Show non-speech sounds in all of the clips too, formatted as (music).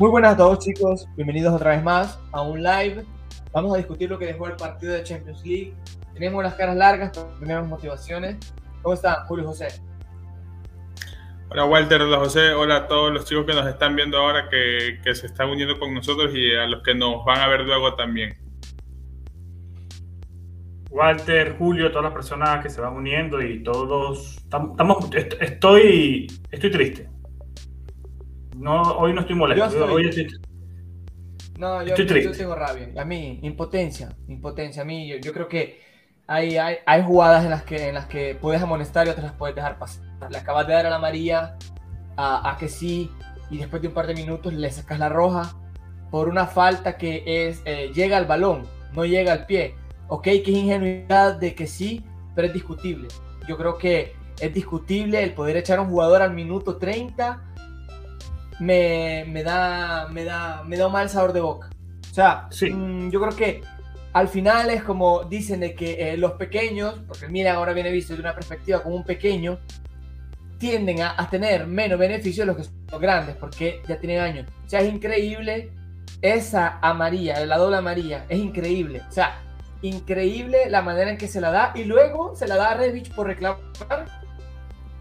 Muy buenas a todos chicos, bienvenidos otra vez más a un live. Vamos a discutir lo que dejó el partido de Champions League. Tenemos las caras largas, tenemos motivaciones. ¿Cómo están, Julio José? Hola Walter, hola José, hola a todos los chicos que nos están viendo ahora, que, que se están uniendo con nosotros y a los que nos van a ver luego también. Walter, Julio, todas las personas que se van uniendo y todos estamos, estoy, estoy triste. No, hoy no estoy molesto. Yo hoy estoy... No, yo, yo, tengo rabia. A mí, impotencia, impotencia. A mí, yo, yo creo que hay, hay, hay, jugadas en las, que, en las que puedes amonestar y otras las puedes dejar pasar. Le acabas de dar a la María, a, a, que sí, y después de un par de minutos le sacas la roja por una falta que es eh, llega al balón, no llega al pie. Ok, que es ingenuidad de que sí, pero es discutible. Yo creo que es discutible el poder echar a un jugador al minuto 30 me, da, me, da, me da un mal sabor de boca. O sea, mm, yo creo que al final es como dicen de que eh, los pequeños, porque mira, ahora viene visto de una perspectiva como un pequeño, tienden a, tener menos beneficios de los que son grandes, porque ya tienen años. O sea, es increíble esa amarilla, la doble amarilla, es increíble. O sea, increíble la manera en que se la da y luego se la da a Revich por reclamar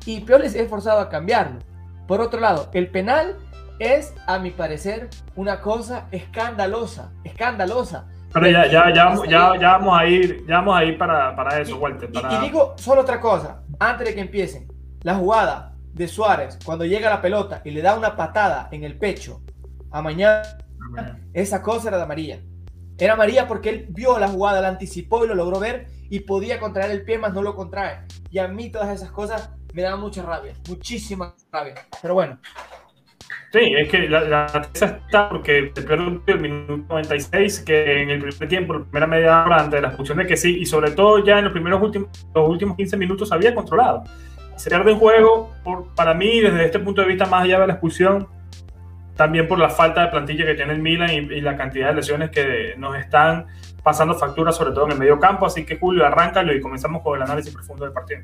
y peor les he forzado a cambiarlo. Por otro lado, el penal es, a mi parecer, una cosa escandalosa, escandalosa. Pero ya, ya, ya, ya, ya vamos a ir, ya vamos a ir para, para eso, Walter. Y, digo solo otra cosa, antes de que empiecen, la jugada de Suárez, cuando llega la pelota y le da una patada en el pecho a mañana, esa cosa era de amarilla. Era amarilla porque él vio la jugada, la anticipó y lo logró ver y podía contraer el pie, más no lo contrae. Y a mí todas esas cosas me dan mucha rabia, muchísima rabia. Pero bueno, Sí, es que la, la está porque se pierde el minuto 96, que en el primer tiempo, la primera media hora antes de la expulsión de que sí, y sobre todo ya en los primeros últimos, los últimos 15 minutos había controlado. Se pierde un juego, por, para mí, desde este punto de vista, más allá de la expulsión, también por la falta de plantilla que tiene el Milan y, y la cantidad de lesiones que nos están pasando facturas, sobre todo en el medio campo. Así que, Julio, arráncalo y comenzamos con el análisis profundo del partido.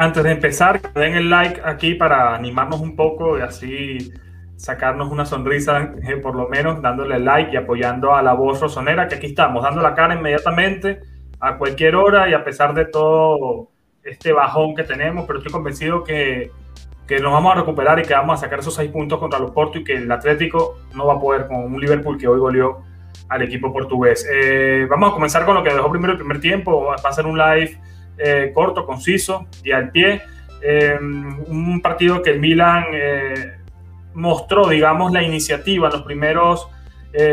Antes de empezar, den el like aquí para animarnos un poco y así sacarnos una sonrisa, eh, por lo menos dándole like y apoyando a la voz rosonera, que aquí estamos, dando la cara inmediatamente a cualquier hora y a pesar de todo este bajón que tenemos, pero estoy convencido que, que nos vamos a recuperar y que vamos a sacar esos seis puntos contra los Porto y que el Atlético no va a poder con un Liverpool que hoy goleó al equipo portugués. Eh, vamos a comenzar con lo que dejó primero el primer tiempo, va a ser un live eh, corto, conciso y al pie. Eh, un partido que el Milan eh, mostró, digamos, la iniciativa en los primeros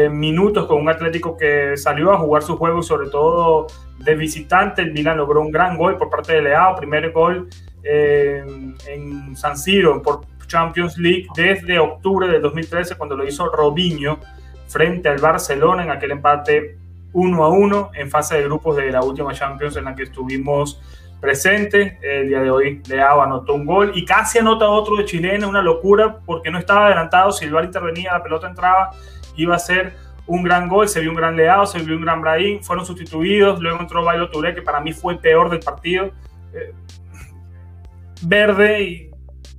minutos con un Atlético que salió a jugar su juego sobre todo de visitante. El Milan logró un gran gol por parte de Leao, primer gol en San Siro por Champions League desde octubre de 2013 cuando lo hizo Robinho frente al Barcelona en aquel empate 1 a 1 en fase de grupos de la última Champions en la que estuvimos presentes. El día de hoy Leao anotó un gol y casi anota otro de chilena, una locura porque no estaba adelantado. Si el VAR intervenía, la pelota entraba, iba a ser un gran gol. Se vio un gran Leao, se vio un gran Brahim. Fueron sustituidos. Luego entró Bailo Touré, que para mí fue el peor del partido. Eh, verde y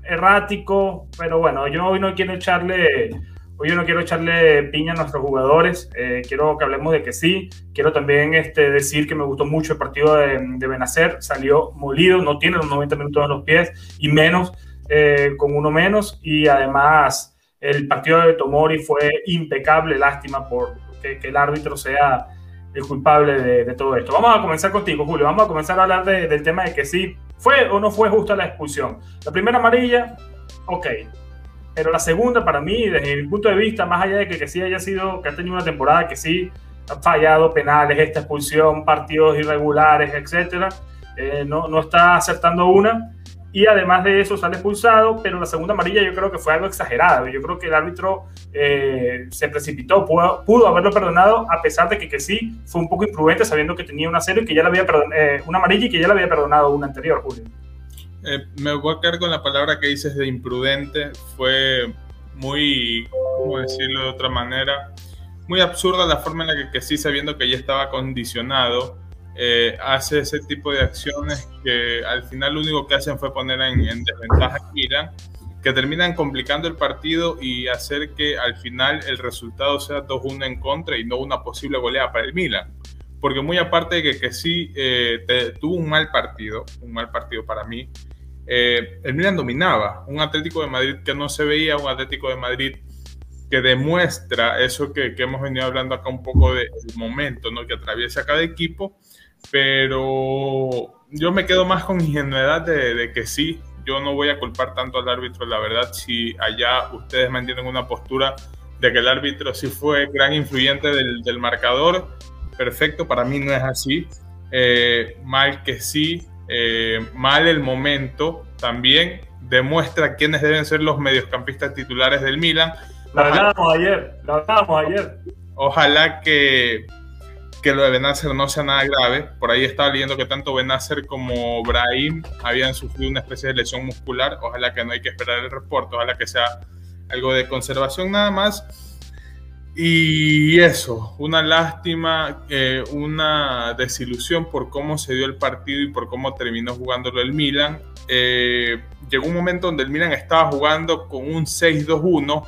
errático, pero bueno, yo hoy no quiero echarle Hoy yo no quiero echarle piña a nuestros jugadores, eh, quiero que hablemos de que sí. Quiero también este, decir que me gustó mucho el partido de, de Benacer, salió molido, no tiene los 90 minutos en los pies y menos eh, con uno menos. Y además el partido de Tomori fue impecable, lástima por que, el árbitro sea el culpable de, todo esto. Vamos a comenzar contigo, Julio. Vamos a comenzar a hablar del tema de que sí, fue o no fue justa la expulsión. La primera amarilla, ok, pero la segunda, para mí, desde mi punto de vista, más allá de que, que sí haya sido, que ha tenido una temporada que sí ha fallado penales, esta expulsión, partidos irregulares, etcétera. Eh, no, no está acertando una y además de eso sale expulsado, pero la segunda amarilla yo creo que fue algo exagerado. Yo creo que el árbitro eh, se precipitó, pudo, haberlo perdonado a pesar de que, que, sí fue un poco imprudente sabiendo que tenía una cero y que ya le había eh, una amarilla y que ya le había perdonado una anterior, Julio. Eh, me voy a quedar con la palabra que dices de imprudente. Fue muy, ¿cómo decirlo de otra manera? Muy absurda la forma en la que, que sí, sabiendo que ya estaba condicionado, eh, hace ese tipo de acciones que al final lo único que hacen fue poner en, desventaja a Milan, que terminan complicando el partido y hacer que al final el resultado sea 2-1 en contra y no una posible goleada para el Milan. Porque muy aparte de que, que sí eh, tuvo un mal partido, un mal partido para mí, eh, el Milan dominaba. Un Atlético de Madrid que no se veía, un Atlético de Madrid que demuestra eso que, hemos venido hablando acá un poco del momento ¿no? que atraviesa cada equipo pero yo me quedo más con ingenuidad de, de, que sí, yo no voy a culpar tanto al árbitro, la verdad, si allá ustedes mantienen una postura de que el árbitro sí fue gran influyente del, del marcador, perfecto, para mí no es así, eh, mal que sí, eh, mal el momento también, demuestra quiénes deben ser los mediocampistas titulares del Milan. Lo hablábamos ayer, lo hablábamos ayer. Ojalá que que lo de Benacer no sea nada grave. Por ahí estaba leyendo que tanto Benacer como Brahim habían sufrido una especie de lesión muscular. Ojalá que no hay que esperar el reporte, ojalá que sea algo de conservación nada más. Y eso, una lástima, eh, una desilusión por cómo se dio el partido y por cómo terminó jugándolo el Milan. Eh, llegó un momento donde el Milan estaba jugando con un 6-2-1,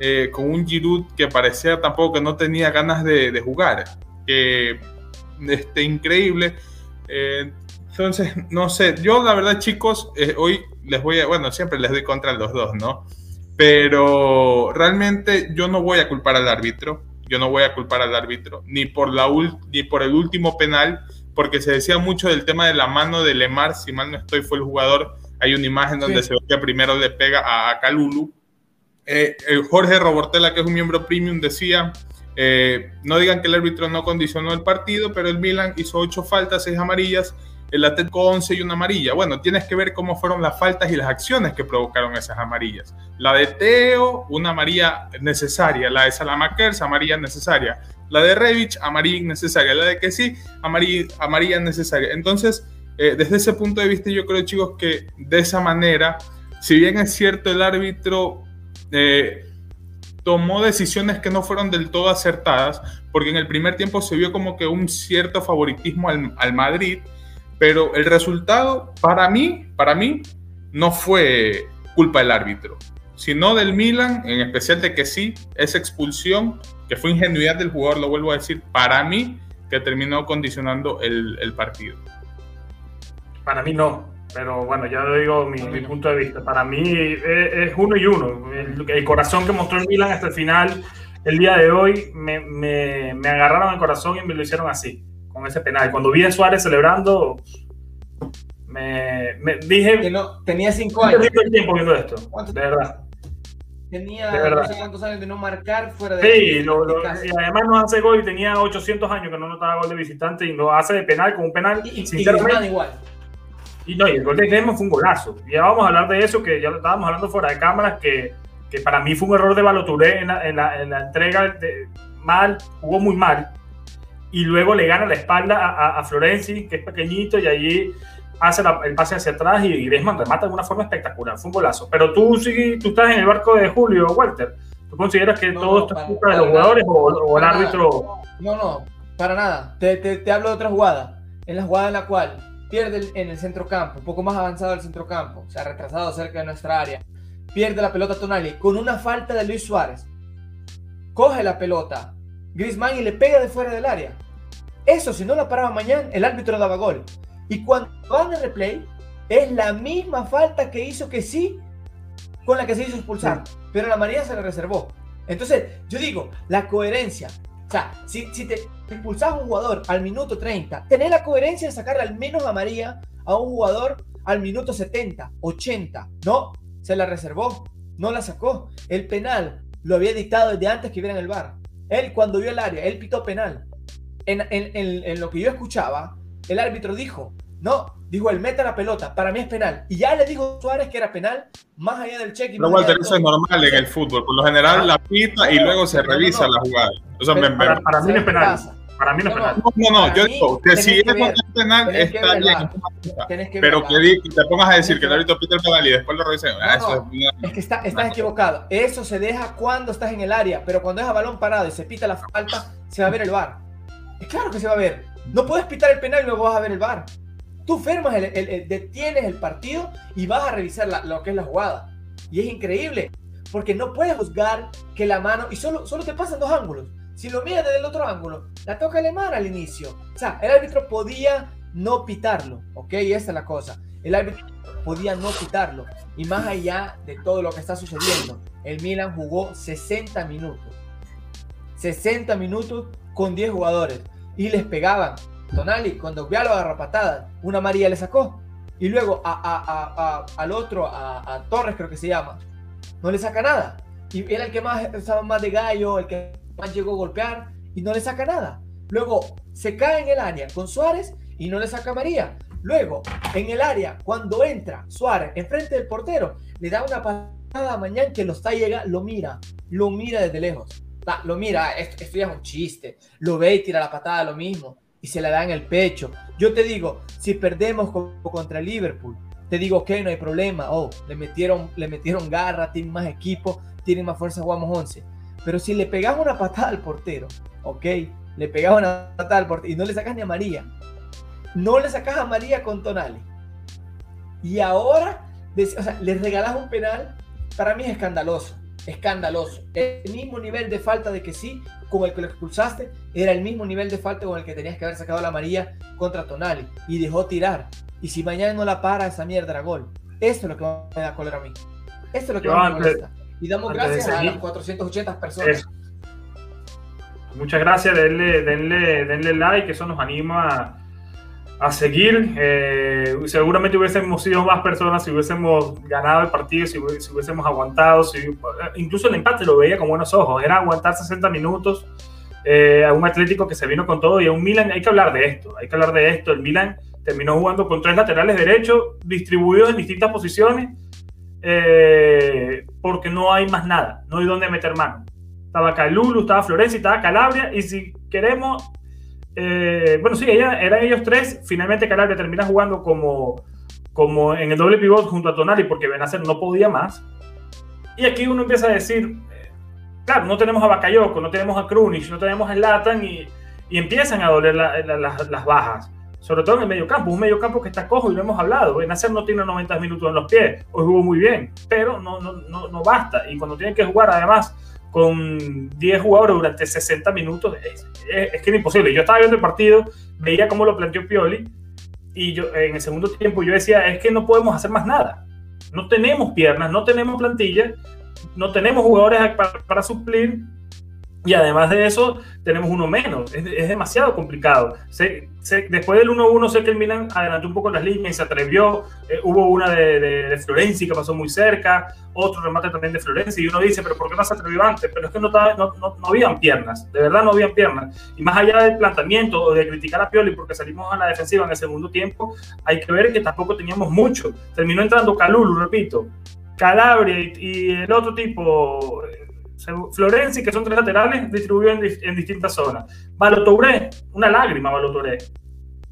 eh, con un Giroud que parecía tampoco que no tenía ganas de, jugar este, increíble. Entonces, no sé, yo la verdad chicos, hoy les voy a, bueno, siempre les doy contra los dos, ¿no? Pero realmente yo no voy a culpar al árbitro, yo no voy a culpar al árbitro, ni por, la ni por el último penal, porque se decía mucho del tema de la mano de Lemar, si mal no estoy, fue el jugador, hay una imagen donde se ve que primero le pega a, a Calulu. Eh, Jorge Robortela, que es un miembro premium, decía, eh, no digan que el árbitro no condicionó el partido, pero el Milan hizo ocho faltas, seis amarillas, el Atlético 11 y una amarilla. Bueno, tienes que ver cómo fueron las faltas y las acciones que provocaron esas amarillas. La de Teo, una amarilla necesaria. La de Salamakers, amarilla necesaria. La de Revich, amarilla innecesaria. La de que sí, amarilla, amarilla necesaria. Entonces, eh, desde ese punto de vista, yo creo, chicos, que de esa manera, si bien es cierto el árbitro... Eh, tomó decisiones que no fueron del todo acertadas, porque en el primer tiempo se vio como que un cierto favoritismo al, Madrid, pero el resultado para mí, para mí, no fue culpa del árbitro, sino del Milan, en especial de que sí, esa expulsión, que fue ingenuidad del jugador, lo vuelvo a decir, para mí, que terminó condicionando el, partido. Para mí no, pero bueno, ya digo mi, punto de vista. Para mí es, uno y uno. El, corazón que mostró el Milan hasta el final, el día de hoy, me, me, me, agarraron el corazón y me lo hicieron así, con ese penal. Cuando vi a Suárez celebrando, me, dije... Que no, tenía cinco años. tiempo viendo esto, de verdad. Tenía no sé cuántos años de no marcar fuera de. Sí, lo, lo, y además no hace gol y tenía 800 años que no notaba gol de visitante y lo hace de penal con un penal. Y, sinceramente, igual. Y no, y el gol de Griezmann fue un golazo. Ya vamos a hablar de eso, que ya lo estábamos hablando fuera de cámaras, que, que para mí fue un error de Baloturé en la, en la, en la entrega de, mal, jugó muy mal. Y luego le gana la espalda a, a, Florenzi, que es pequeñito, y allí hace el pase hacia atrás y Griezmann remata de una forma espectacular. Fue un golazo. Pero tú, sí, tú estás en el barco de Julio, Walter. ¿Tú consideras que todo esto es culpa de los jugadores o, o el árbitro? No, no, para nada. Te, te, te hablo de otra jugada. En la jugada en la cual pierde en el centro campo, un poco más avanzado del centro campo, se ha retrasado cerca de nuestra área, pierde la pelota Tonali con una falta de Luis Suárez. Coge la pelota Griezmann y le pega de fuera del área. Eso, si no la paraba mañana, el árbitro daba gol. Y cuando van a replay, es la misma falta que hizo que sí, con la que se hizo expulsar. Pero la María se la reservó. Entonces, yo digo, la coherencia o sea, si, si te expulsas a un jugador al minuto 30, tenés la coherencia de sacarle al menos a María a un jugador al minuto 70, 80. No, se la reservó, no la sacó. El penal lo había dictado desde antes que viera en el bar. Él cuando vio el área, él pitó penal. en, en, en, lo que yo escuchaba, el árbitro dijo, no, dijo el meta la pelota, para mí es penal. Y ya le dijo Suárez que era penal, más allá del cheque. No, Walter, eso es normal en el fútbol. Por lo general ah. la pita y luego se revisa la jugada. para, para, mí es penal. Para mí no es penal. No, no, no yo digo que si es penal está bien. Pero que, te pongas a decir que el árbitro pita el penal y después lo revisa. Ah, eso es, es, que está, estás equivocado. Eso se deja cuando estás en el área, pero cuando es a balón parado y se pita la falta, se va a ver el bar. Es claro que se va a ver. No puedes pitar el penal y luego vas a ver el bar. Tú fermas, el, detienes el partido y vas a revisar lo que es la jugada. Y es increíble, porque no puedes juzgar que la mano, y solo, solo te pasan dos ángulos. Si lo miras desde el otro ángulo, la toca alemán al inicio. O sea, el árbitro podía no pitarlo, ¿ok? Esa es la cosa. El árbitro podía no pitarlo. Y más allá de todo lo que está sucediendo, el Milan jugó 60 minutos. 60 minutos con 10 jugadores. Y les pegaban Tonali, cuando lo agarró patada, una María le sacó. Y luego a, al otro, a, Torres creo que se llama, no le saca nada. Y era el que más estaba más de gallo, el que más llegó a golpear y no le saca nada. Luego se cae en el área con Suárez y no le saca María. Luego, en el área, cuando entra Suárez enfrente del portero, le da una patada a Mañán que lo está llega, lo mira, lo mira desde lejos. lo mira, esto, esto ya es un chiste. Lo ve y tira la patada, lo mismo y se la da en el pecho. Yo te digo, si perdemos contra Liverpool, te digo que no hay problema. Oh, le metieron, le metieron garra, tienen más equipo, tienen más fuerza, jugamos 11. Pero si le pegas una patada al portero, ok, le pegas una patada al portero y no le sacas ni a María, no le sacas a María con Tonali. Y ahora, o sea, le regalas un penal, para mí es escandaloso escandaloso. El mismo nivel de falta de que sí, con el que lo expulsaste, era el mismo nivel de falta con el que tenías que haber sacado la María contra Tonali y dejó tirar. Y si mañana no la para, esa mierda era gol. Eso es lo que me da cólera a mí. Esto es lo que me molesta. Y damos gracias a las 480 personas. Muchas gracias, denle, denle, denle like, eso nos anima a seguir. Eh, seguramente hubiésemos sido más personas si hubiésemos ganado el partido, si, hubiésemos aguantado. Si, incluso el empate lo veía con buenos ojos. Era aguantar 60 minutos eh, a un Atlético que se vino con todo y a un Milan. Hay que hablar de esto. Hay que hablar de esto. El Milan terminó jugando con tres laterales derechos distribuidos en distintas posiciones eh, porque no hay más nada. No hay dónde meter mano. Estaba Calulu, estaba Florencia, estaba Calabria. Y si queremos eh, bueno, sí, ella, eran ellos tres. Finalmente Calabria termina jugando como, como en el doble pivot junto a Tonali porque Benacer no podía más. Y aquí uno empieza a decir, eh, claro, no tenemos a Bakayoko, no tenemos a Krunic, no tenemos a Latan y, y empiezan a doler las bajas. Sobre todo en el medio campo, un medio campo que está cojo y lo hemos hablado. Benacer no tiene 90 minutos en los pies, hoy jugó muy bien, pero no, no, no, no basta. Y cuando tiene que jugar además con 10 jugadores durante 60 minutos, es, que es imposible. Yo estaba viendo el partido, veía cómo lo planteó Pioli, y yo en el segundo tiempo yo decía, es que no podemos hacer más nada. No tenemos piernas, no tenemos plantilla, no tenemos jugadores para, para suplir y además de eso, tenemos uno menos. Es, demasiado complicado. después del 1-1, sé que el Milan adelantó un poco las líneas y se atrevió. Eh, hubo una de, de, Florenzi que pasó muy cerca, otro remate también de Florenzi. Y uno dice, ¿pero por qué no se atrevió antes? Pero es que no, no, no, habían piernas. De verdad, no habían piernas. Y más allá del planteamiento o de criticar a Pioli porque salimos a la defensiva en el segundo tiempo, hay que ver que tampoco teníamos mucho. Terminó entrando Calulu, repito. Calabria y el otro tipo, Florenzi, que son tres laterales, distribuidos en, distintas zonas. Balotouré, una lágrima, Balotouré.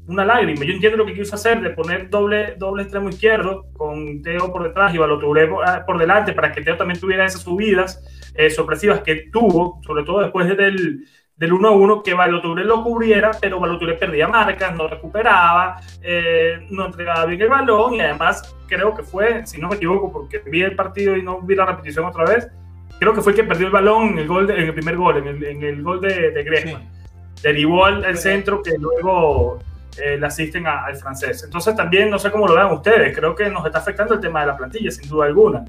Una lágrima. Yo entiendo lo que quiso hacer de poner doble, doble extremo izquierdo con Teo por detrás y Balotouré ah, por, delante para que Teo también tuviera esas subidas eh, sorpresivas que tuvo, sobre todo después del, del 1 a 1, que Balotouré lo cubriera, pero Balotouré perdía marcas, no recuperaba, eh, no entregaba bien el balón y además creo que fue, si no me equivoco, porque vi el partido y no vi la repetición otra vez, creo que fue el que perdió el balón en el, gol en el primer gol, en el, en el gol de, de Griezmann. Derivó al, centro que luego eh, le asisten al francés. Entonces también, no sé cómo lo vean ustedes, creo que nos está afectando el tema de la plantilla, sin duda alguna.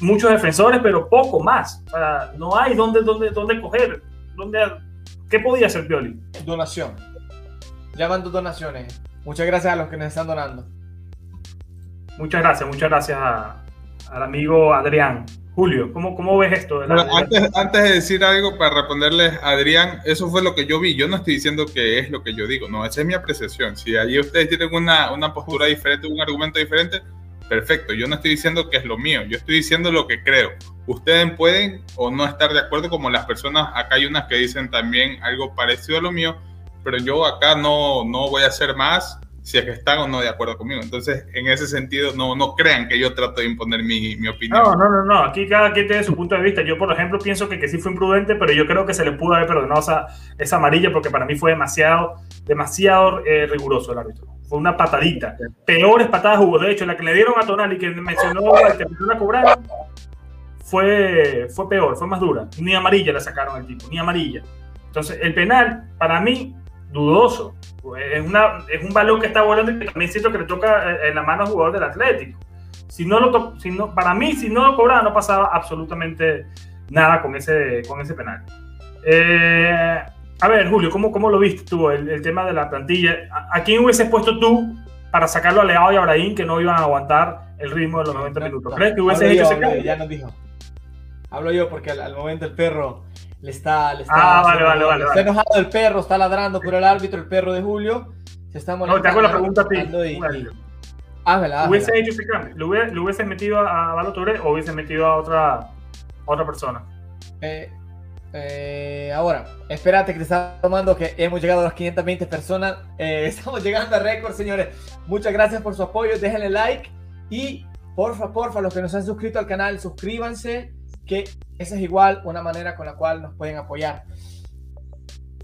Muchos defensores, pero poco más. O sea, no hay dónde, dónde, dónde coger. Dónde, ¿Qué podía hacer Pioli? Donación. Llamando donaciones. Muchas gracias a los que nos están donando. Muchas gracias, muchas gracias al amigo Adrián Julio, ¿cómo, cómo ves esto? antes, antes de decir algo, para responderles Adrián, eso fue lo que yo vi. Yo no estoy diciendo que es lo que yo digo, no, esa es mi apreciación. Si allí ustedes tienen una, una postura diferente, un argumento diferente, perfecto. Yo no estoy diciendo que es lo mío, yo estoy diciendo lo que creo. Ustedes pueden o no estar de acuerdo, como las personas, acá hay unas que dicen también algo parecido a lo mío, pero yo acá no, no voy a hacer más si es que están o no de acuerdo conmigo. Entonces, en ese sentido, no, no crean que yo trato de imponer mi, mi opinión. No, no, no, no. Aquí cada quien tiene su punto de vista. Yo, por ejemplo, pienso que, que sí fue imprudente, pero yo creo que se le pudo haber perdonado esa, esa amarilla porque para mí fue demasiado, demasiado eh, riguroso el árbitro. Fue una patadita. Peores patadas hubo. De hecho, la que le dieron a Tonali, que mencionó (laughs) que empezó a cobrar, fue, fue peor, fue más dura. Ni amarilla la sacaron al tipo, ni amarilla. Entonces, el penal, para mí, dudoso. Es, una, es un balón que está volando y también siento que le toca eh, en la mano al jugador del Atlético. Si no lo si no, para mí, si no lo cobraba, no pasaba absolutamente nada con ese, con ese penal. Eh, a ver, Julio, ¿cómo, ¿cómo lo viste tú el, tema de la plantilla? ¿A, quién hubieses puesto tú para sacarlo a Leao y a Abraham que no iban a aguantar el ritmo de los 90 minutos? ¿Crees que hubieses hecho ese cambio? Ya nos dijo. Hablo yo porque al momento el perro le está, le está, ah, vale, vale, vale, está enojado el perro, está ladrando por el árbitro, el perro de Julio. Se está molestando. No, te hago la pregunta a ti. Y, ¿Hubiese hecho ese cambio? ¿Lo, hubiese, metido a Balo o hubiese metido a otra, a otra persona? Eh, eh, ahora, espérate que te está tomando que hemos llegado a las 520 personas. Eh, (laughs) estamos llegando a récord, señores. Muchas gracias por su apoyo. Déjenle like y porfa, porfa, los que nos han suscrito al canal, suscríbanse que esa es igual una manera con la cual nos pueden apoyar.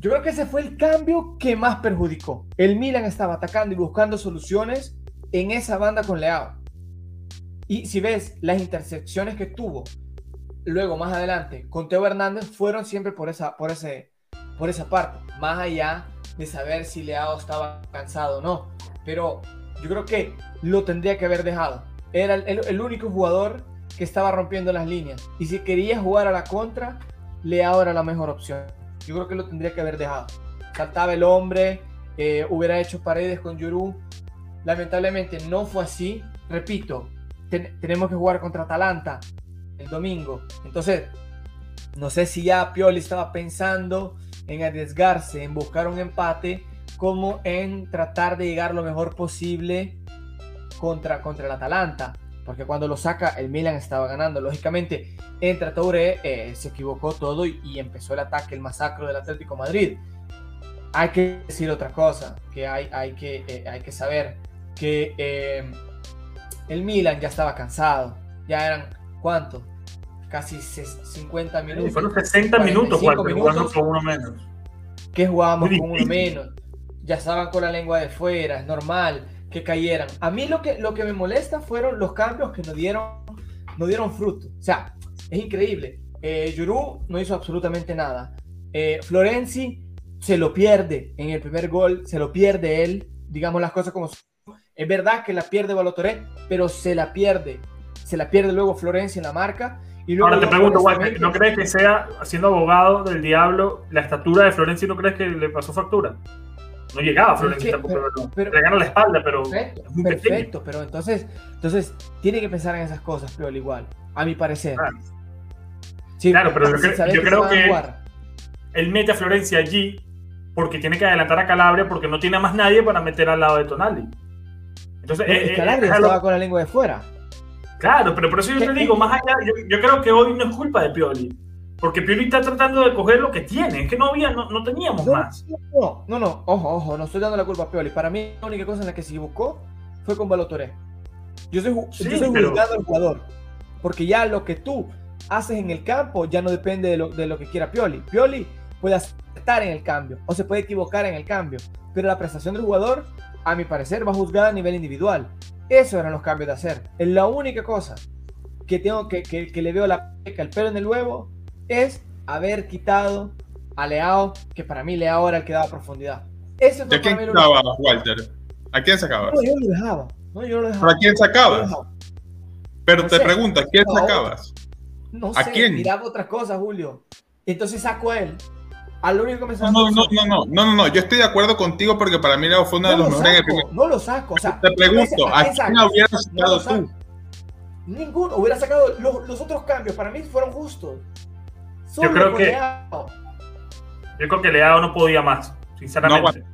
Yo creo que ese fue el cambio que más perjudicó. El Milan estaba atacando y buscando soluciones en esa banda con Leao. Y si ves las intersecciones que tuvo luego más adelante con Teo Hernández fueron siempre por esa, por ese, por esa parte, más allá de saber si Leao estaba cansado o no. Pero yo creo que lo tendría que haber dejado. Era el, el único jugador que estaba rompiendo las líneas. Y si quería jugar a la contra, Leao era la mejor opción. Yo creo que lo tendría que haber dejado. Saltaba el hombre, eh, hubiera hecho paredes con Yuru. Lamentablemente no fue así. Repito, tenemos que jugar contra Atalanta el domingo. Entonces, no sé si ya Pioli estaba pensando en arriesgarse, en buscar un empate, como en tratar de llegar lo mejor posible contra, contra el Atalanta porque cuando lo saca el Milan estaba ganando. Lógicamente, entra Touré, eh, se equivocó todo y, empezó el ataque, el masacro del Atlético Madrid. Hay que decir otra cosa, que hay, hay, que, eh, hay que saber que eh, el Milan ya estaba cansado, ya eran, ¿cuánto? Casi 50 minutos. fueron 60 minutos, minutos con uno menos. Que jugábamos con uno menos. Ya estaban con la lengua de fuera, es normal que cayeran. A mí lo que, lo que me molesta fueron los cambios que nos dieron, no dieron fruto. O sea, es increíble. Eh, Yuru no hizo absolutamente nada. Eh, Florenzi se lo pierde en el primer gol, se lo pierde él, digamos las cosas como son. Es verdad que la pierde Balotoré, pero se la pierde. Se la pierde luego Florenzi en la marca. Y luego Ahora te pregunto, ¿no crees que sea, siendo abogado del diablo, la estatura de Florenzi no crees que le pasó factura? No llegaba Florencia le ganó la espalda, pero perfecto, pero entonces, entonces tiene que pensar en esas cosas, pero al igual, a mi parecer. Claro, claro pero yo, creo que él mete a Florencia allí porque tiene que adelantar a Calabria porque no tiene más nadie para meter al lado de Tonali. Entonces, eh, eh, Calabria estaba con la lengua de fuera. Claro, pero por eso yo te digo, más allá, yo, yo creo que hoy no es culpa de Pioli. Porque Pioli está tratando de coger lo que tiene. Es que no había, no, no teníamos más. No, no, no, ojo, ojo, no estoy dando la culpa a Pioli. Para mí, la única cosa en la que se equivocó fue con Balotoré. Yo soy, yo soy juzgado al jugador. Porque ya lo que tú haces en el campo ya no depende de lo, de lo que quiera Pioli. Pioli puede estar en el cambio o se puede equivocar en el cambio. Pero la prestación del jugador, a mi parecer, va juzgada a nivel individual. Eso eran los cambios de hacer. Es la única cosa que tengo que, que, que le veo la peca, el pelo en el huevo es haber quitado a Leao, que para mí Leao era el que daba profundidad. Eso ¿A quién sacabas, Walter? ¿A quién sacabas? No, yo lo dejaba. No, yo lo dejaba. ¿A quién sacabas? Pero te pregunto, ¿a quién sacabas? No ¿A sé, quién? miraba otras cosas, Julio. Entonces saco a él. Al único que me no, no, no, no, no, no, no, yo estoy de acuerdo contigo porque para mí Leao fue uno de los mejores en el primer. No lo saco, o sea, te pregunto, ¿a, quién hubieras sacado tú? Ninguno. Hubiera sacado los, otros cambios. Para mí fueron justos. Yo creo que. Yo creo que Leao no podía más, sinceramente.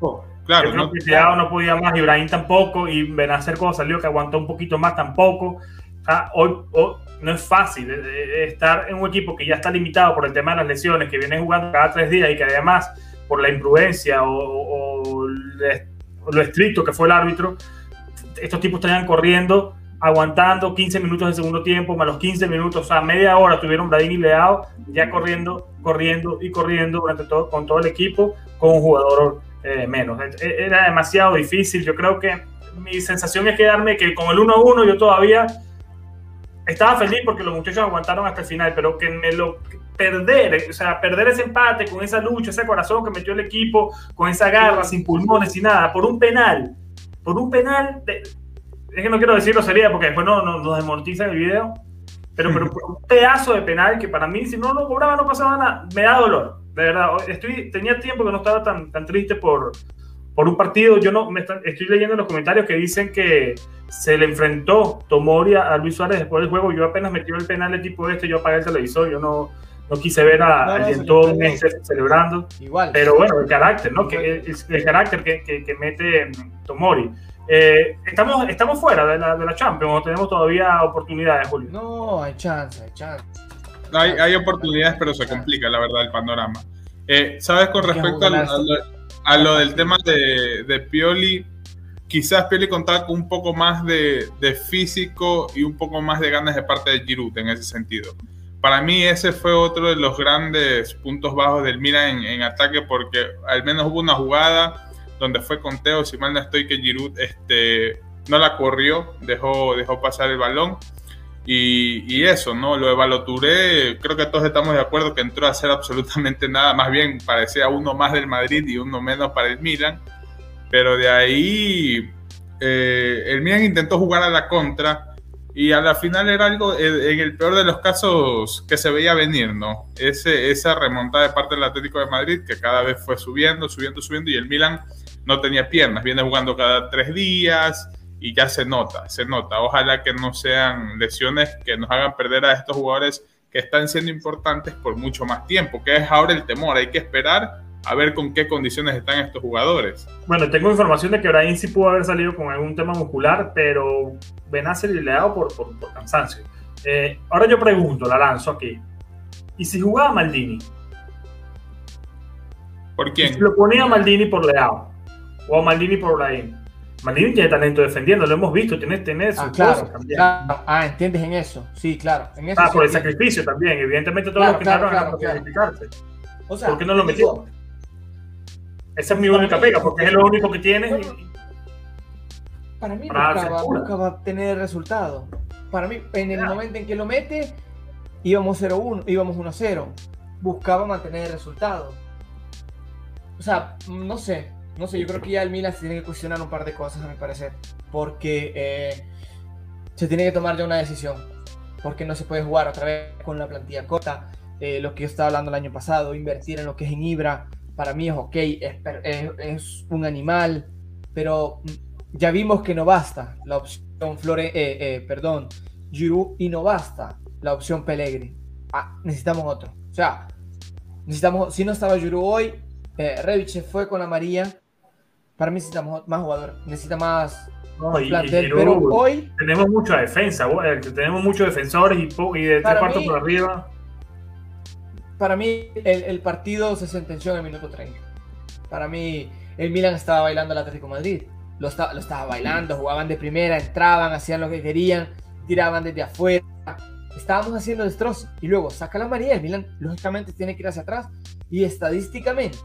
Claro, yo creo que Leao no podía más, Ibrahim tampoco, y Benacer cuando salió que aguantó un poquito más tampoco. hoy, no es fácil estar en un equipo que ya está limitado por el tema de las lesiones, que viene jugando cada tres días y que además por la imprudencia o, lo estricto que fue el árbitro, estos tipos estarían corriendo, aguantando 15 minutos de segundo tiempo, más los 15 minutos, o sea, media hora tuvieron Bradín y Leao ya corriendo, corriendo y corriendo durante todo, con todo el equipo, con un jugador eh, menos. E, era demasiado difícil, yo creo que mi sensación es quedarme que con el 1-1 yo todavía estaba feliz porque los muchachos aguantaron hasta el final, pero que me lo perder, o sea, perder ese empate con esa lucha, ese corazón que metió el equipo, con esa garra, sin pulmones, sin nada, por un penal, por un penal, es que no quiero decirlo sería porque después no, nos desmortiza el video, pero, pero por un pedazo de penal que para mí, si no lo cobraba, no pasaba nada, me da dolor, de verdad. Estoy, tenía tiempo que no estaba tan, tan triste por, por un partido. Yo no me estoy leyendo en los comentarios que dicen que se le enfrentó Tomori a, Luis Suárez después del juego. Yo apenas metí el penal de tipo este, yo apagué el televisor, yo no, no quise ver a, alguien todo un mes celebrando. Igual. Pero bueno, el carácter, ¿no? Que, el, carácter que, que, mete mm, Tomori. Eh, estamos, estamos fuera de la, de la Champions o tenemos todavía oportunidades, Julio. No, hay chance, hay chance. Hay, hay oportunidades, pero se complica, la verdad, el panorama. Eh, ¿Sabes con respecto a, a lo del tema de, de, Pioli, quizás Pioli contaba con un poco más de, de, físico y un poco más de ganas de parte de Giroud en ese sentido. Para mí ese fue otro de los grandes puntos bajos del Milan en, en ataque porque al menos hubo una jugada donde fue conteo, si mal no estoy, que Giroud este, no la corrió, dejó, dejó pasar el balón y, eso, ¿no? Lo de Baloturé, creo que todos estamos de acuerdo que entró a hacer absolutamente nada, más bien parecía uno más del Madrid y uno menos para el Milan, pero de ahí eh, el Milan intentó jugar a la contra y a la final era algo, en el peor de los casos, que se veía venir, ¿no? Ese, esa remontada de parte del Atlético de Madrid que cada vez fue subiendo, subiendo, subiendo y el Milan no tenía piernas, viene jugando cada tres días y ya se nota, se nota. Ojalá que no sean lesiones que nos hagan perder a estos jugadores que están siendo importantes por mucho más tiempo, que es ahora el temor. Hay que esperar a ver con qué condiciones están estos jugadores. Bueno, tengo información de que Brahim sí pudo haber salido con algún tema muscular, pero Benacer le ha por, por, por cansancio. Eh, ahora yo pregunto, la lanzo aquí. ¿Y si jugaba Maldini? ¿Por quién? si lo ponía Maldini por Leao o Maldini por Brahim. Maldini tiene talento defendiendo, lo hemos visto, tiene, tiene ah, claro, también. Ah, entiendes en eso, sí, claro. En eso ah, por el sacrificio también, evidentemente todos los que claro, claro, sacrificarse. O sea, ¿Por qué no lo metió? Esa es mi única pega, porque es lo único que tiene. para mí buscaba, buscaba, tener resultado. Para mí, en el momento en que lo mete, íbamos 0-1, íbamos 1-0. Buscaba mantener el resultado. O sea, no sé, no sé, yo creo que ya el Milan se tiene que cuestionar un par de cosas, a mi parecer, porque eh, se tiene que tomar ya una decisión, porque no se puede jugar otra vez con la plantilla corta, eh, lo que yo estaba hablando el año pasado, invertir en lo que es en Ibra, para mí es ok, es, un animal, pero ya vimos que no basta la opción Flore, eh, perdón, Giroud y no basta la opción Pellegrini. Ah, necesitamos otro. O sea, necesitamos, si no estaba Giroud hoy, eh, se fue con la María, para mí necesita más jugador, necesita más, plantel, pero hoy tenemos mucha defensa, eh, tenemos muchos defensores y, y de tres cuartos por arriba. Para mí el, partido se sentenció en el minuto 30. Para mí el Milan estaba bailando al Atlético Madrid. Lo, lo estaba bailando, jugaban de primera, entraban, hacían lo que querían, tiraban desde afuera. Estábamos haciendo destrozos y luego saca la María. El Milan lógicamente tiene que ir hacia atrás y estadísticamente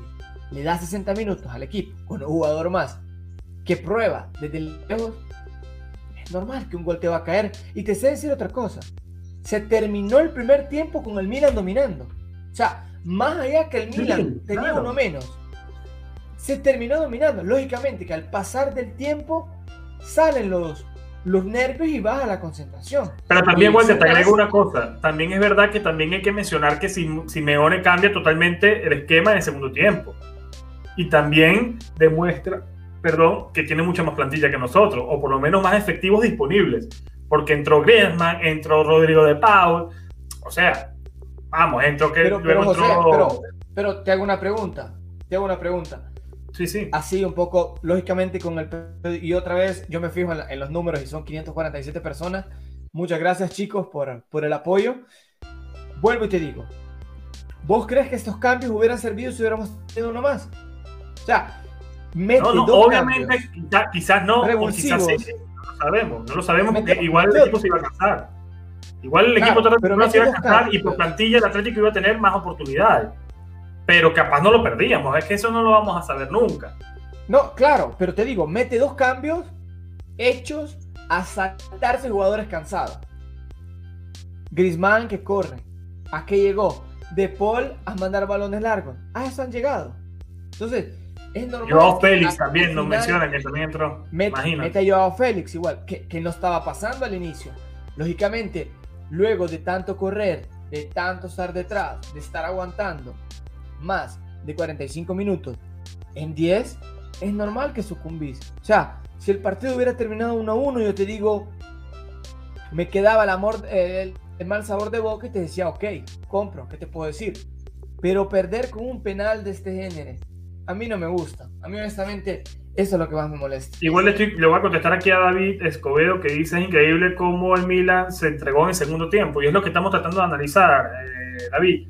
le da 60 minutos al equipo con un jugador más que prueba desde lejos, es normal que un gol te va a caer. Y te sé decir otra cosa. Se terminó el primer tiempo con el Milan dominando. O sea, más allá que el Milan tenía uno menos, se terminó dominando. Lógicamente que al pasar del tiempo salen los, los nervios y baja la concentración. Pero también, Walter, te agrego una cosa. También es verdad que también hay que mencionar que si Simeone cambia totalmente el esquema en el segundo tiempo y también demuestra, perdón, que tiene mucha más plantilla que nosotros, o por lo menos más efectivos disponibles. porque entró Griezmann, entró Rodrigo de Paul, o sea, vamos, entró que pero, pero, pero, te hago una pregunta, te hago una pregunta. Sí, sí. Así un poco, lógicamente, con el... Y otra vez, yo me fijo en, los números y son 547 personas. Muchas gracias, chicos, por, por el apoyo. Vuelvo y te digo, ¿vos crees que estos cambios hubieran servido si hubiéramos tenido uno más? O sea, mete no, no, obviamente, quizás, no, o quizás sí, no lo sabemos, no lo sabemos porque igual el equipo se iba a cansar. Igual el equipo se iba a cansar y por plantilla el Atlético iba a tener más oportunidades. Pero capaz no lo perdíamos, es que eso no lo vamos a saber nunca. No, claro, pero te digo, mete dos cambios hechos a saltarse jugadores cansados. Grisman que corre. ¿A qué llegó? De Paul a mandar balones largos. A eso han llegado. Entonces, es normal. Joao Félix también nos menciona que también entró. Mete, mete a Joao Félix igual, que, que no estaba pasando al inicio. Lógicamente, luego de tanto correr, de tanto estar detrás, de estar aguantando más de 45 minutos en 10, es normal que sucumbís. O sea, si el partido hubiera terminado 1 a 1, yo te digo, me quedaba el amor, el, el mal sabor de boca y te decía, ok, compro, ¿qué te puedo decir? Pero perder con un penal de este género, a mí no me gusta. A mí honestamente, eso es lo que más me molesta. Igual le, le voy a contestar aquí a David Escobedo que dice es increíble cómo el Milan se entregó en el segundo tiempo. Y es lo que estamos tratando de analizar, eh, David.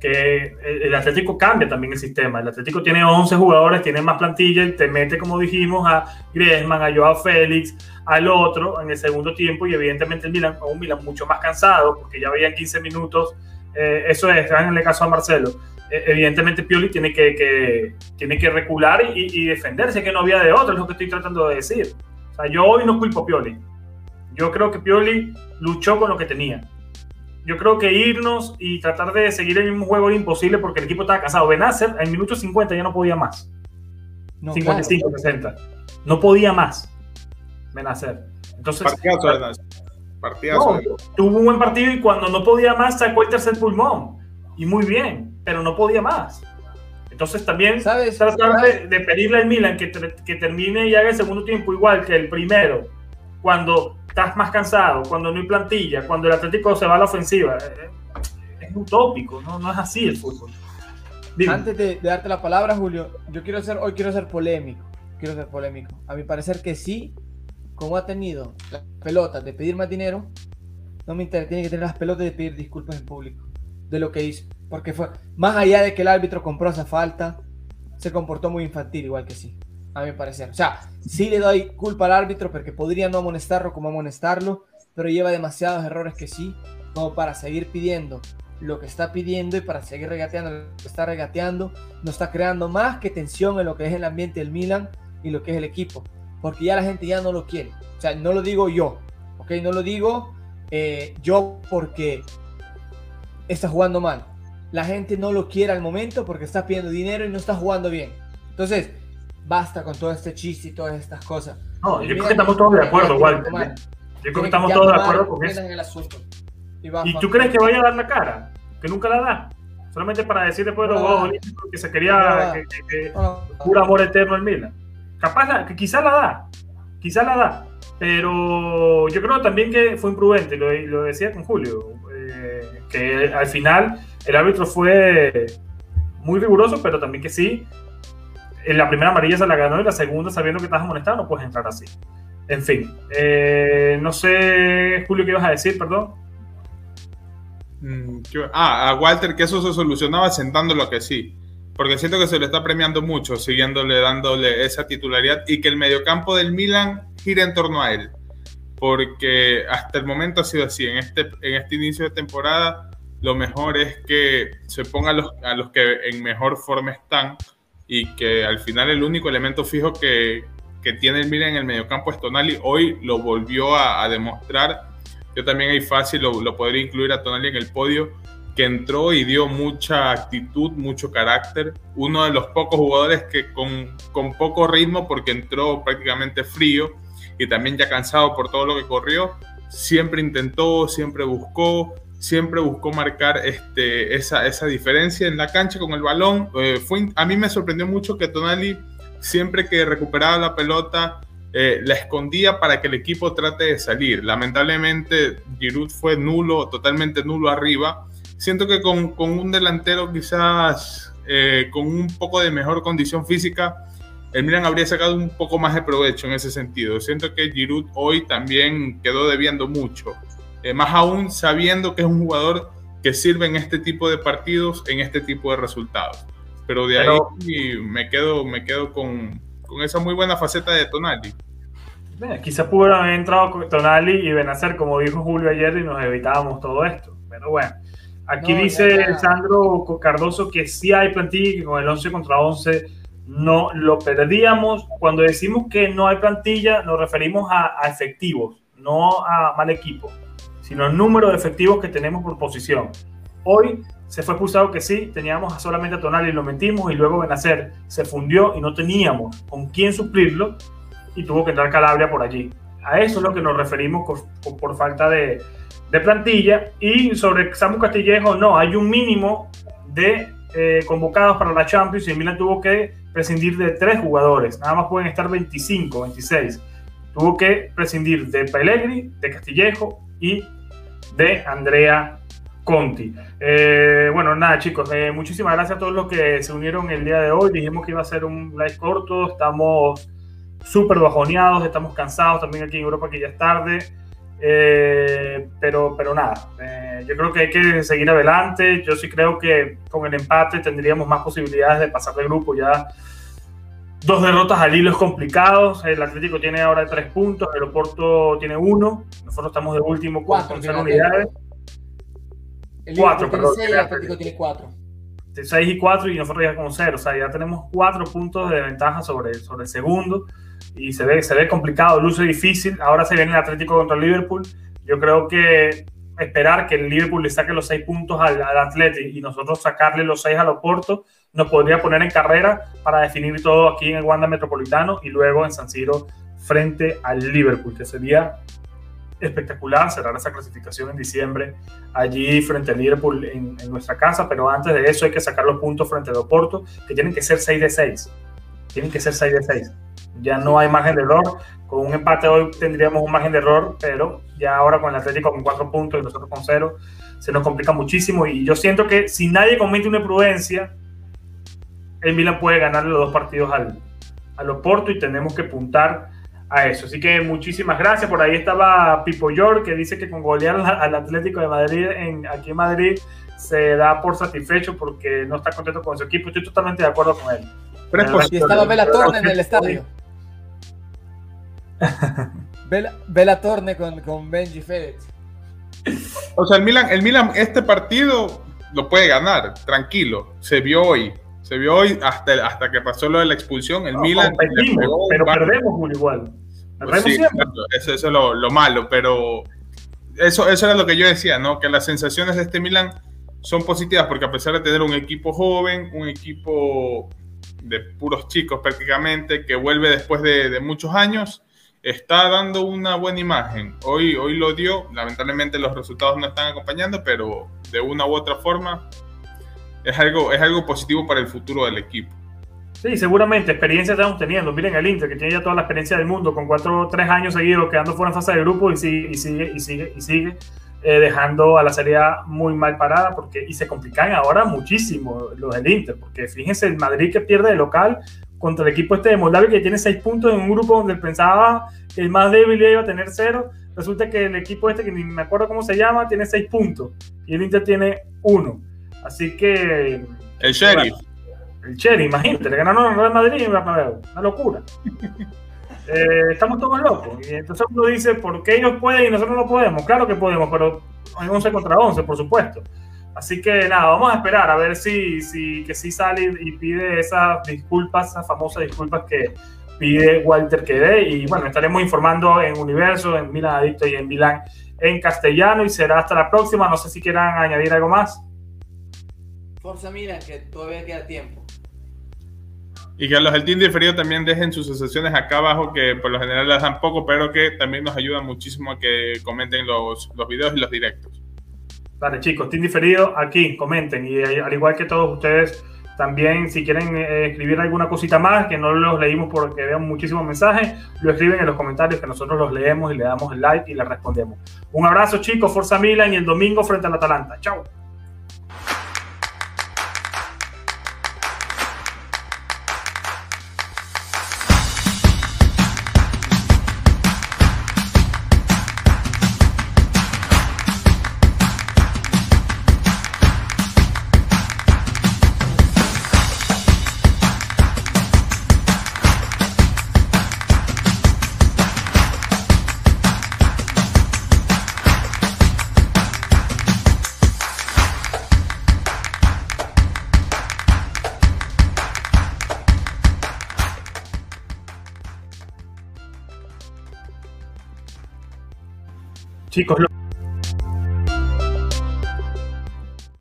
Que el Atlético cambia también el sistema. El Atlético tiene 11 jugadores, tiene más plantilla te mete, como dijimos, a Griezmann, a Joao Félix, al otro en el segundo tiempo. Y evidentemente el Milan, un Milan mucho más cansado, porque ya habían 15 minutos. Eh, eso es, el caso a Marcelo evidentemente Pioli tiene que, tiene que recular y, defenderse, que no había de otro, es lo que estoy tratando de decir. O sea, yo hoy no culpo a Pioli. Yo creo que Pioli luchó con lo que tenía. Yo creo que irnos y tratar de seguir el mismo juego era imposible porque el equipo estaba cansado. Benacer en minuto 50 ya no podía más. 55, 60. No podía más. Benacer. Entonces. tuvo un buen partido y cuando no podía más sacó el tercer pulmón. Y muy bien pero no podía más. Entonces también ¿Sabes? tratar De, pedirle al Milan que, que termine y haga el segundo tiempo igual que el primero, cuando estás más cansado, cuando no hay plantilla, cuando el Atlético se va a la ofensiva. Eh, es utópico, no, no es así el fútbol. Antes de, darte la palabra, Julio, yo quiero ser, hoy quiero ser polémico. Quiero ser polémico. A mi parecer que sí, como ha tenido las pelotas de pedir más dinero, no me interesa, tiene que tener las pelotas de pedir disculpas en público de lo que hizo. Porque fue, más allá de que el árbitro compró esa falta, se comportó muy infantil, igual que sí, a mi parecer. O sea, sí le doy culpa al árbitro porque podría no amonestarlo como amonestarlo, pero lleva demasiados errores que sí, como para seguir pidiendo lo que está pidiendo y para seguir regateando lo que está regateando, no está creando más que tensión en lo que es el ambiente del Milan y lo que es el equipo, porque ya la gente ya no lo quiere. O sea, no lo digo yo, ¿ok? No lo digo eh, yo porque está jugando mal. La gente no lo quiere al momento porque está pidiendo dinero y no está jugando bien. Entonces, basta con todo este chiste y todas estas cosas. No, yo creo que estamos todos de acuerdo, Walter. Yo creo que estamos todos de acuerdo con eso. ¿Y, tú crees que vaya a dar la cara? Que nunca la da. Solamente para decir después de los Juegos Olímpicos que se quería que, puro amor eterno en Milan. Capaz, que quizá la da. Quizá la da. Pero yo creo también que fue imprudente, lo, lo decía con Julio que al final el árbitro fue muy riguroso, pero también que sí, en la primera amarilla se la ganó y la segunda, sabiendo que estás amonestado, no puedes entrar así. En fin, eh, no sé, Julio, ¿qué ibas a decir? Perdón. Mm, ah, a Walter que eso se solucionaba sentándolo que sí. Porque siento que se le está premiando mucho, siguiéndole, dándole esa titularidad y que el mediocampo del Milan gira en torno a él porque hasta el momento ha sido así. En este, en este inicio de temporada, lo mejor es que se ponga a los, a los que en mejor forma están y que al final el único elemento fijo que, que tiene el Milan en el mediocampo es Tonali. Hoy lo volvió a, demostrar. Yo también ahí fácil lo, lo, podría incluir a Tonali en el podio, que entró y dio mucha actitud, mucho carácter. Uno de los pocos jugadores que con, con poco ritmo, porque entró prácticamente frío, y también ya cansado por todo lo que corrió, siempre intentó, siempre buscó, siempre buscó marcar este, esa, diferencia en la cancha con el balón. Eh, a mí me sorprendió mucho que Tonali, siempre que recuperaba la pelota, eh, la escondía para que el equipo trate de salir. Lamentablemente, Giroud fue nulo, totalmente nulo arriba. Siento que con, con un delantero quizás eh, con un poco de mejor condición física, el Milan habría sacado un poco más de provecho en ese sentido. Siento que Giroud hoy también quedó debiendo mucho. Eh, más aún sabiendo que es un jugador que sirve en este tipo de partidos, en este tipo de resultados. Pero de ahí me quedo, me quedo con, con esa muy buena faceta de Tonali. quizá pudo haber entrado con Tonali y Benacer, como dijo Julio ayer, y nos evitábamos todo esto. Pero bueno, aquí dice Sandro Cardoso que sí hay plantilla y que con el 11 contra 11 no lo perdíamos. Cuando decimos que no hay plantilla, nos referimos a, a efectivos, no a mal equipo, sino al número de efectivos que tenemos por posición. Hoy se fue expulsado que sí, teníamos solamente a Tonali y lo metimos y luego Benacer se fundió y no teníamos con quién suplirlo y tuvo que entrar Calabria por allí. A eso es lo que nos referimos por, falta de, plantilla. Y sobre Samu Castillejo, no, hay un mínimo de eh, convocados para la Champions y Milan tuvo que prescindir de tres jugadores. Nada más pueden estar 25, 26. Tuvo que prescindir de Pellegrini, de Castillejo y de Andrea Conti. Eh, bueno, nada, chicos, eh, muchísimas gracias a todos los que se unieron el día de hoy. Dijimos que iba a ser un live corto, estamos súper bajoneados, estamos cansados también aquí en Europa, que ya es tarde. Eh, pero, pero nada, yo creo que hay que seguir adelante. Yo sí creo que con el empate tendríamos más posibilidades de pasar de grupo. Ya dos derrotas al hilo es complicado. El Atlético tiene ahora tres puntos, el Oporto tiene uno. Nosotros estamos de último con cero unidades. El cuatro, perdón. Seis, el Atlético tiene cuatro. 6 y 4 y nosotros ya con 0. O sea, ya tenemos cuatro puntos de ventaja sobre, sobre el segundo y se ve, se ve complicado, luce difícil. Ahora se viene el Atlético contra el Liverpool. Yo creo que esperar que el Liverpool le saque los 6 puntos al, al Atlético y nosotros sacarle los 6 al Oporto nos podría poner en carrera para definir todo aquí en el Wanda Metropolitano y luego en San Siro frente al Liverpool, que sería espectacular cerrar esa clasificación en diciembre allí frente al Liverpool en, nuestra casa, pero antes de eso hay que sacar los puntos frente al Oporto, que tienen que ser 6 de 6. Tienen que ser 6 de 6. Ya no hay margen de error. Con un empate hoy tendríamos un margen de error, pero ya ahora con el Atlético con 4 puntos y nosotros con 0, se nos complica muchísimo. Y yo siento que si nadie comete una imprudencia, el Milan puede ganarle los dos partidos al, al Oporto y tenemos que puntar a eso. Así que muchísimas gracias. Por ahí estaba Pipo York, que dice que con golear al Atlético de Madrid en, aquí en Madrid se da por satisfecho porque no está contento con su equipo. Estoy totalmente de acuerdo con él. Y estaba Bela Torne en el estadio. (laughs) Bela, Torne con, con Benji Fedez. O sea, el Milan, el Milan, este partido lo puede ganar, tranquilo. Se vio hoy. Se vio hoy hasta, hasta que pasó lo de la expulsión. El Milan. pero perdemos igual. Pues eso, es lo, malo, pero eso, eso era lo que yo decía, ¿no? Que las sensaciones de este Milan son positivas porque a pesar de tener un equipo joven, un equipo de puros chicos prácticamente, que vuelve después de, muchos años, está dando una buena imagen. Hoy, hoy lo dio, lamentablemente los resultados no están acompañando, pero de una u otra forma es algo, es algo positivo para el futuro del equipo. Sí, seguramente, experiencia estamos teniendo. Miren el Inter, que tiene ya toda la experiencia del mundo, con cuatro o tres años seguidos quedando fuera en fase de grupo y y sigue, y sigue, y sigue eh, dejando a la Serie A muy mal parada porque, y se complican ahora muchísimo los del Inter, porque fíjense, el Madrid que pierde de local contra el equipo este de Moldavia que tiene seis puntos en un grupo donde pensaba que el más débil iba a tener cero, resulta que el equipo este, que ni me acuerdo cómo se llama, tiene seis puntos y el Inter tiene uno. Así que... El Sheriff. El Cherry, imagínate, le ganaron al Real Madrid y Una locura. (laughs) Eh, estamos todos locos. Y entonces uno dice, ¿por qué ellos pueden y nosotros no podemos? Claro que podemos, pero hay 11 contra 11, por supuesto. Así que nada, vamos a esperar a ver si, si que sí sale y pide esas disculpas, esas famosas disculpas que pide Walter que dé. Y bueno, estaremos informando en Universo, en Milan Adicto y en Milán en castellano. Y será hasta la próxima. No sé si quieran añadir algo más. Forza Milan, que todavía queda tiempo. Y que los del team diferido también dejen sus asociaciones acá abajo, que por lo general las dan poco, pero que también nos ayudan muchísimo a que comenten los, los videos y los directos. Vale, chicos, team diferido, aquí, comenten. Y al igual que todos ustedes, También, si quieren eh, escribir alguna cosita más, que no los leímos porque vean muchísimos mensajes, lo escriben en los comentarios que nosotros los leemos y le damos el like y le respondemos. Un abrazo, chicos. Forza Milan y el domingo frente al Atalanta. Chao. Chicos,